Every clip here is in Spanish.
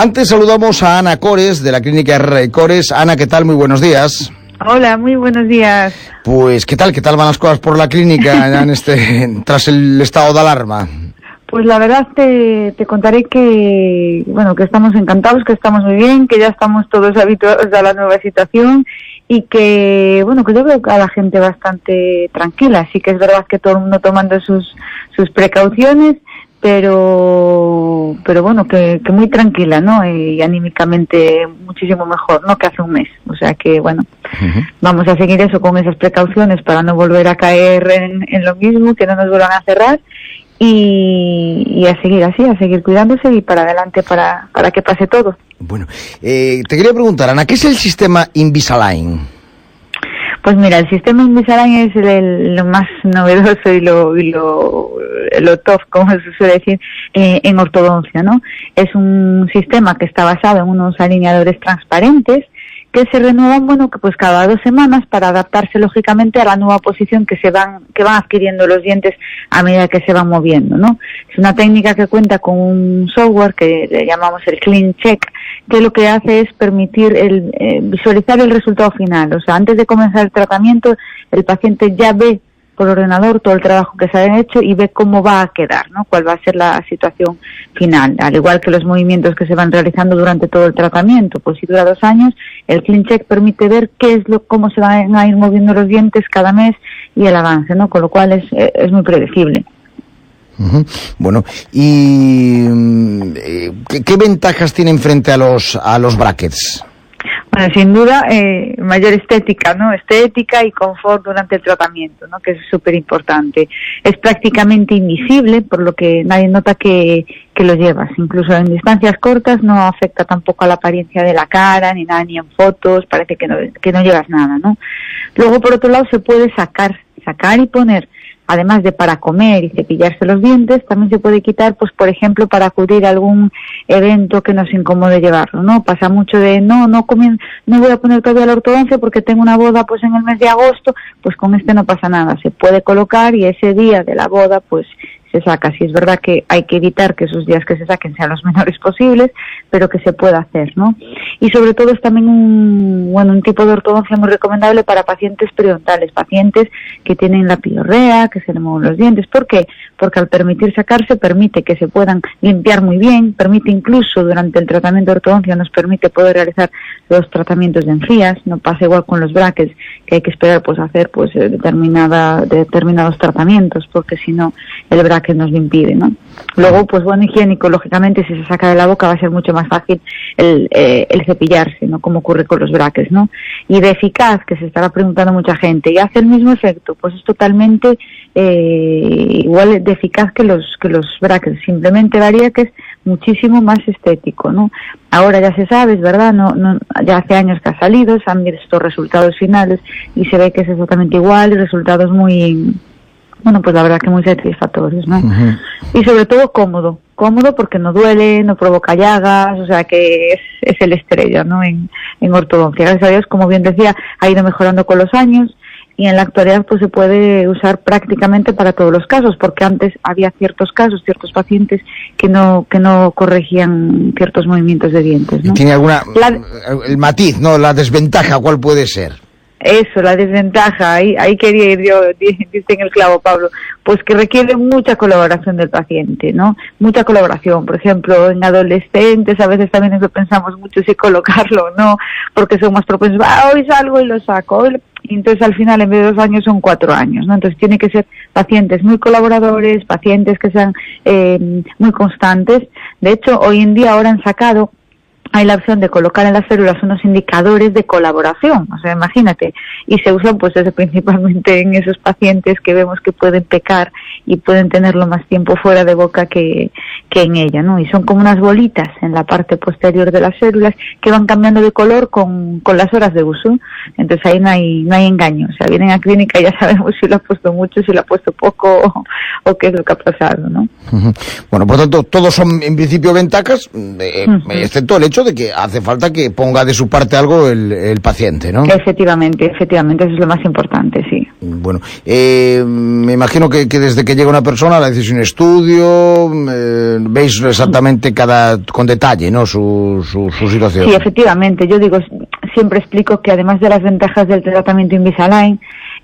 Antes saludamos a Ana Cores, de la clínica R Cores. Ana, ¿qué tal? Muy buenos días. Hola, muy buenos días. Pues, ¿qué tal? ¿Qué tal van las cosas por la clínica en este, tras el estado de alarma? Pues la verdad te, te contaré que, bueno, que estamos encantados, que estamos muy bien, que ya estamos todos habituados a la nueva situación y que, bueno, que yo veo a la gente bastante tranquila. Así que es verdad que todo el mundo tomando sus, sus precauciones, pero, pero bueno, que, que muy tranquila, ¿no? Y anímicamente muchísimo mejor, ¿no? Que hace un mes. O sea que, bueno, vamos a seguir eso con esas precauciones para no volver a caer en, en lo mismo, que no nos vuelvan a cerrar y, y, a seguir así, a seguir cuidándose y para adelante para, para que pase todo. Bueno, eh, te quería preguntar, Ana, ¿qué es el sistema Invisalign? Pues mira, el sistema Invisalign es el, lo más novedoso y lo, y lo, lo como se suele decir, eh, en ortodoncia, ¿no? Es un sistema que está basado en unos alineadores transparentes se renuevan, bueno, que pues cada dos semanas para adaptarse lógicamente a la nueva posición que se van, que van adquiriendo los dientes a medida que se van moviendo, ¿no? Es una técnica que cuenta con un software que le llamamos el Clean Check, que lo que hace es permitir el, eh, visualizar el resultado final. O sea, antes de comenzar el tratamiento, el paciente ya ve por ordenador todo el trabajo que se ha hecho y ve cómo va a quedar, ¿no? Cuál va a ser la situación final. Al igual que los movimientos que se van realizando durante todo el tratamiento, pues si dura dos años, el Clean Check permite ver qué es lo, cómo se van a ir moviendo los dientes cada mes y el avance, ¿no? Con lo cual es, es muy predecible. Bueno, ¿y eh, ¿qué, qué, ventajas tienen frente a los, a los brackets? Sin duda, eh, mayor estética, ¿no? Estética y confort durante el tratamiento, ¿no? Que es súper importante. Es prácticamente invisible, por lo que nadie nota que, que lo llevas. Incluso en distancias cortas no afecta tampoco a la apariencia de la cara, ni nada, ni en fotos, parece que no, que no llevas nada, ¿no? Luego, por otro lado, se puede sacar, sacar y poner además de para comer y cepillarse los dientes, también se puede quitar, pues por ejemplo, para acudir a algún evento que nos incomode llevarlo, ¿no? Pasa mucho de, no, no comien, no voy a poner todavía la ortodoncia porque tengo una boda pues en el mes de agosto, pues con este no pasa nada, se puede colocar y ese día de la boda pues se saca. Si es verdad que hay que evitar que esos días que se saquen sean los menores posibles, pero que se pueda hacer, ¿no? Y sobre todo es también un, bueno, un tipo de ortodoncia muy recomendable para pacientes periodontales, pacientes que tienen la piorrea, que se le mueven los dientes. ¿Por qué? Porque al permitir sacarse permite que se puedan limpiar muy bien, permite incluso durante el tratamiento de ortodoncia nos permite poder realizar los tratamientos de encías, no pasa igual con los brackets que hay que esperar pues hacer pues determinada determinados tratamientos porque si no el bracket nos lo impide, ¿no? Luego pues bueno higiénico lógicamente si se saca de la boca va a ser mucho más fácil el, eh, el cepillarse, ¿no? Como ocurre con los brackets, ¿no? Y de eficaz que se estará preguntando mucha gente y hace el mismo efecto, pues es totalmente eh, igual de eficaz que los que los brackets, simplemente varía que es muchísimo más estético, ¿no? Ahora ya se sabe, es verdad, no, no, ya hace años que ha salido, se han visto resultados finales y se ve que es exactamente igual resultados muy, bueno, pues la verdad que muy satisfactorios, ¿no? Uh -huh. Y sobre todo cómodo, cómodo porque no duele, no provoca llagas, o sea que es, es el estrella, ¿no? En, en ortodoncia. Gracias a Dios, como bien decía, ha ido mejorando con los años y en la actualidad pues se puede usar prácticamente para todos los casos porque antes había ciertos casos ciertos pacientes que no que no corregían ciertos movimientos de dientes ¿no? tiene alguna la, el matiz no la desventaja cuál puede ser eso, la desventaja, ahí, ahí quería ir yo, dice en el clavo Pablo, pues que requiere mucha colaboración del paciente, ¿no? Mucha colaboración, por ejemplo, en adolescentes a veces también eso pensamos mucho si colocarlo o no, porque son más propensos, ah, hoy salgo y lo saco, y entonces al final en vez de dos años son cuatro años, ¿no? Entonces tiene que ser pacientes muy colaboradores, pacientes que sean eh, muy constantes. De hecho, hoy en día ahora han sacado hay la opción de colocar en las células unos indicadores de colaboración, o sea, imagínate, y se usan pues eso principalmente en esos pacientes que vemos que pueden pecar y pueden tenerlo más tiempo fuera de boca que, que en ella, ¿no? Y son como unas bolitas en la parte posterior de las células que van cambiando de color con, con las horas de uso, entonces ahí no hay, no hay engaño, o sea, vienen a clínica y ya sabemos si lo ha puesto mucho, si lo ha puesto poco o, o qué es lo que ha pasado, ¿no? Bueno, por tanto, todos son en principio ventajas, eh, uh -huh. excepto el hecho hecho de que hace falta que ponga de su parte algo el, paciente, ¿no? Efectivamente, efectivamente, eso es lo más importante, sí. Bueno, eh, me imagino que, desde que llega una persona la decisión un estudio, eh, veis exactamente cada con detalle, ¿no? Su, su, situación. Sí, efectivamente. Yo digo, siempre explico que además de las ventajas del tratamiento Invisalign,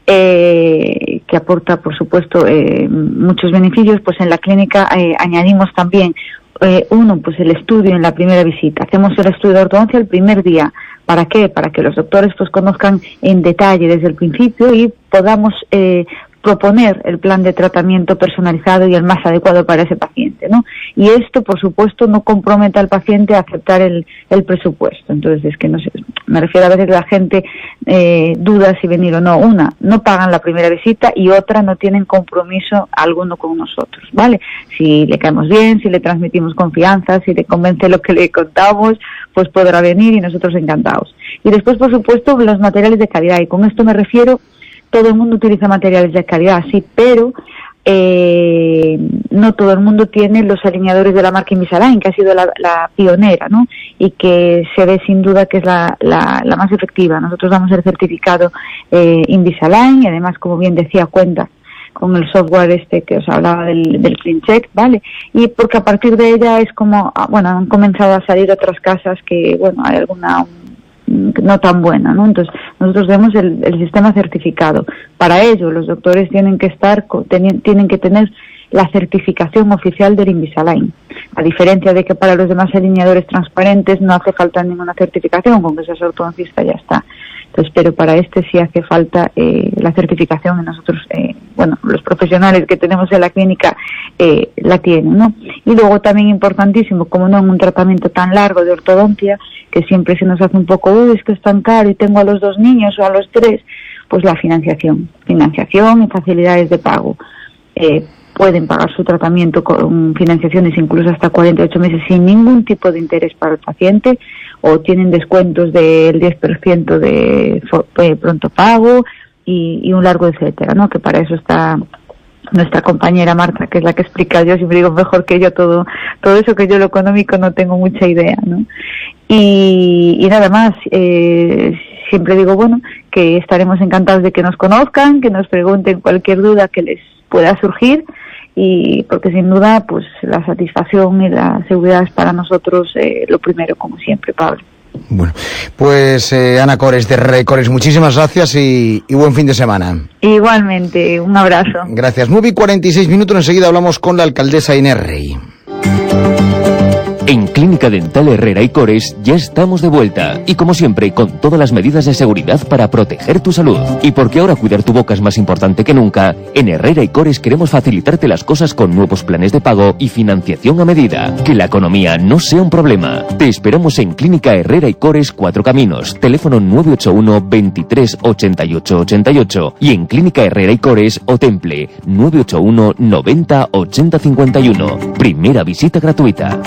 eh, que aporta, por supuesto, eh, muchos beneficios, pues en la clínica eh, añadimos también eh, uno, pues el estudio en la primera visita. Hacemos el estudio de ortodoncia el primer día. ¿Para qué? Para que los doctores pues conozcan en detalle desde el principio y podamos eh, proponer el plan de tratamiento personalizado y el más adecuado para ese paciente, ¿no? Y esto, por supuesto, no compromete al paciente a aceptar el, el presupuesto. Entonces, es que no sé, me refiero a veces la gente eh, duda si venir o no. Una, no pagan la primera visita y otra, no tienen compromiso alguno con nosotros, ¿vale? Si le caemos bien, si le transmitimos confianza, si le convence lo que le contamos, pues podrá venir y nosotros encantados. Y después, por supuesto, los materiales de calidad. Y con esto me refiero todo el mundo utiliza materiales de calidad, sí, pero eh, no todo el mundo tiene los alineadores de la marca Invisalign, que ha sido la, pionera, ¿no? Y que se ve sin duda que es la, más efectiva. Nosotros damos el certificado eh, Invisalign y además, como bien decía, cuenta con el software este que os hablaba del, del CleanCheck, ¿vale? Y porque a partir de ella es como, ah, bueno, han comenzado a salir otras casas que, bueno, hay alguna no tan buena, ¿no? Entonces, nosotros vemos el, sistema certificado. Para ello, los doctores tienen que estar, tienen que tener la certificación oficial del Invisalign. A diferencia de que para los demás alineadores transparentes no hace falta ninguna certificación, con que seas ortodoncista ya está. Entonces, pero para este sí hace falta eh, la certificación y nosotros, eh, bueno, los profesionales que tenemos en la clínica eh, la tienen, ¿no? Y luego también importantísimo, como no en un tratamiento tan largo de ortodoncia, que siempre se nos hace un poco, uy, es que es tan caro y tengo a los dos niños o a los tres, pues la financiación, financiación y facilidades de pago. pueden pagar su tratamiento con financiaciones incluso hasta 48 meses sin ningún tipo de interés para el paciente o tienen descuentos del 10% de eh, pronto pago y, un largo etcétera, ¿no? Que para eso está nuestra compañera Marta, que es la que explica, yo siempre digo mejor que yo todo, todo eso que yo lo económico no tengo mucha idea, ¿no? Y, nada más, eh, siempre digo, bueno, que estaremos encantados de que nos conozcan, que nos pregunten cualquier duda que les pueda surgir y porque sin duda pues la satisfacción y la seguridad es para nosotros eh, lo primero como siempre Pablo bueno, pues eh, Ana Cores de Recores, muchísimas gracias y, buen fin de semana. Igualmente, un abrazo. Gracias. 9 y 46 minutos, enseguida hablamos con la alcaldesa Inés Rey. En Clínica Dental Herrera y Cores ya estamos de vuelta y como siempre con todas las medidas de seguridad para proteger tu salud. Y porque ahora cuidar tu boca es más importante que nunca, en Herrera y Cores queremos facilitarte las cosas con nuevos planes de pago y financiación a medida. Que la economía no sea un problema. Te esperamos en Clínica Herrera y Cores Cuatro Caminos, teléfono 981 23 88 88 y en Clínica Herrera y Cores o Temple 981 90 80 51. Primera visita gratuita.